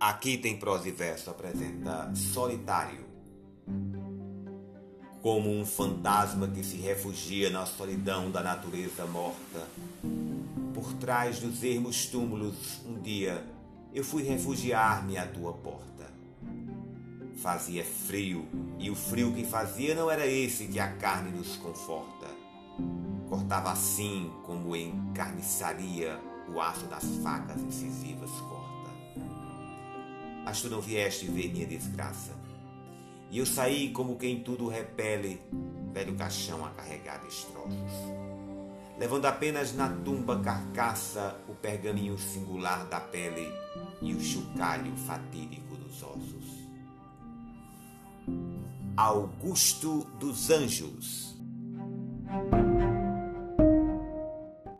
Aqui tem prosa e verso apresenta Solitário. Como um fantasma que se refugia na solidão da natureza morta. Por trás dos ermos túmulos, um dia eu fui refugiar-me à tua porta. Fazia frio, e o frio que fazia não era esse que a carne nos conforta. Cortava assim como em carniçaria o aço das facas incisivas mas tu não vieste ver minha desgraça. E eu saí como quem tudo repele, velho caixão a carregar destroços. Levando apenas na tumba carcaça o pergaminho singular da pele e o chocalho fatídico dos ossos. Augusto dos Anjos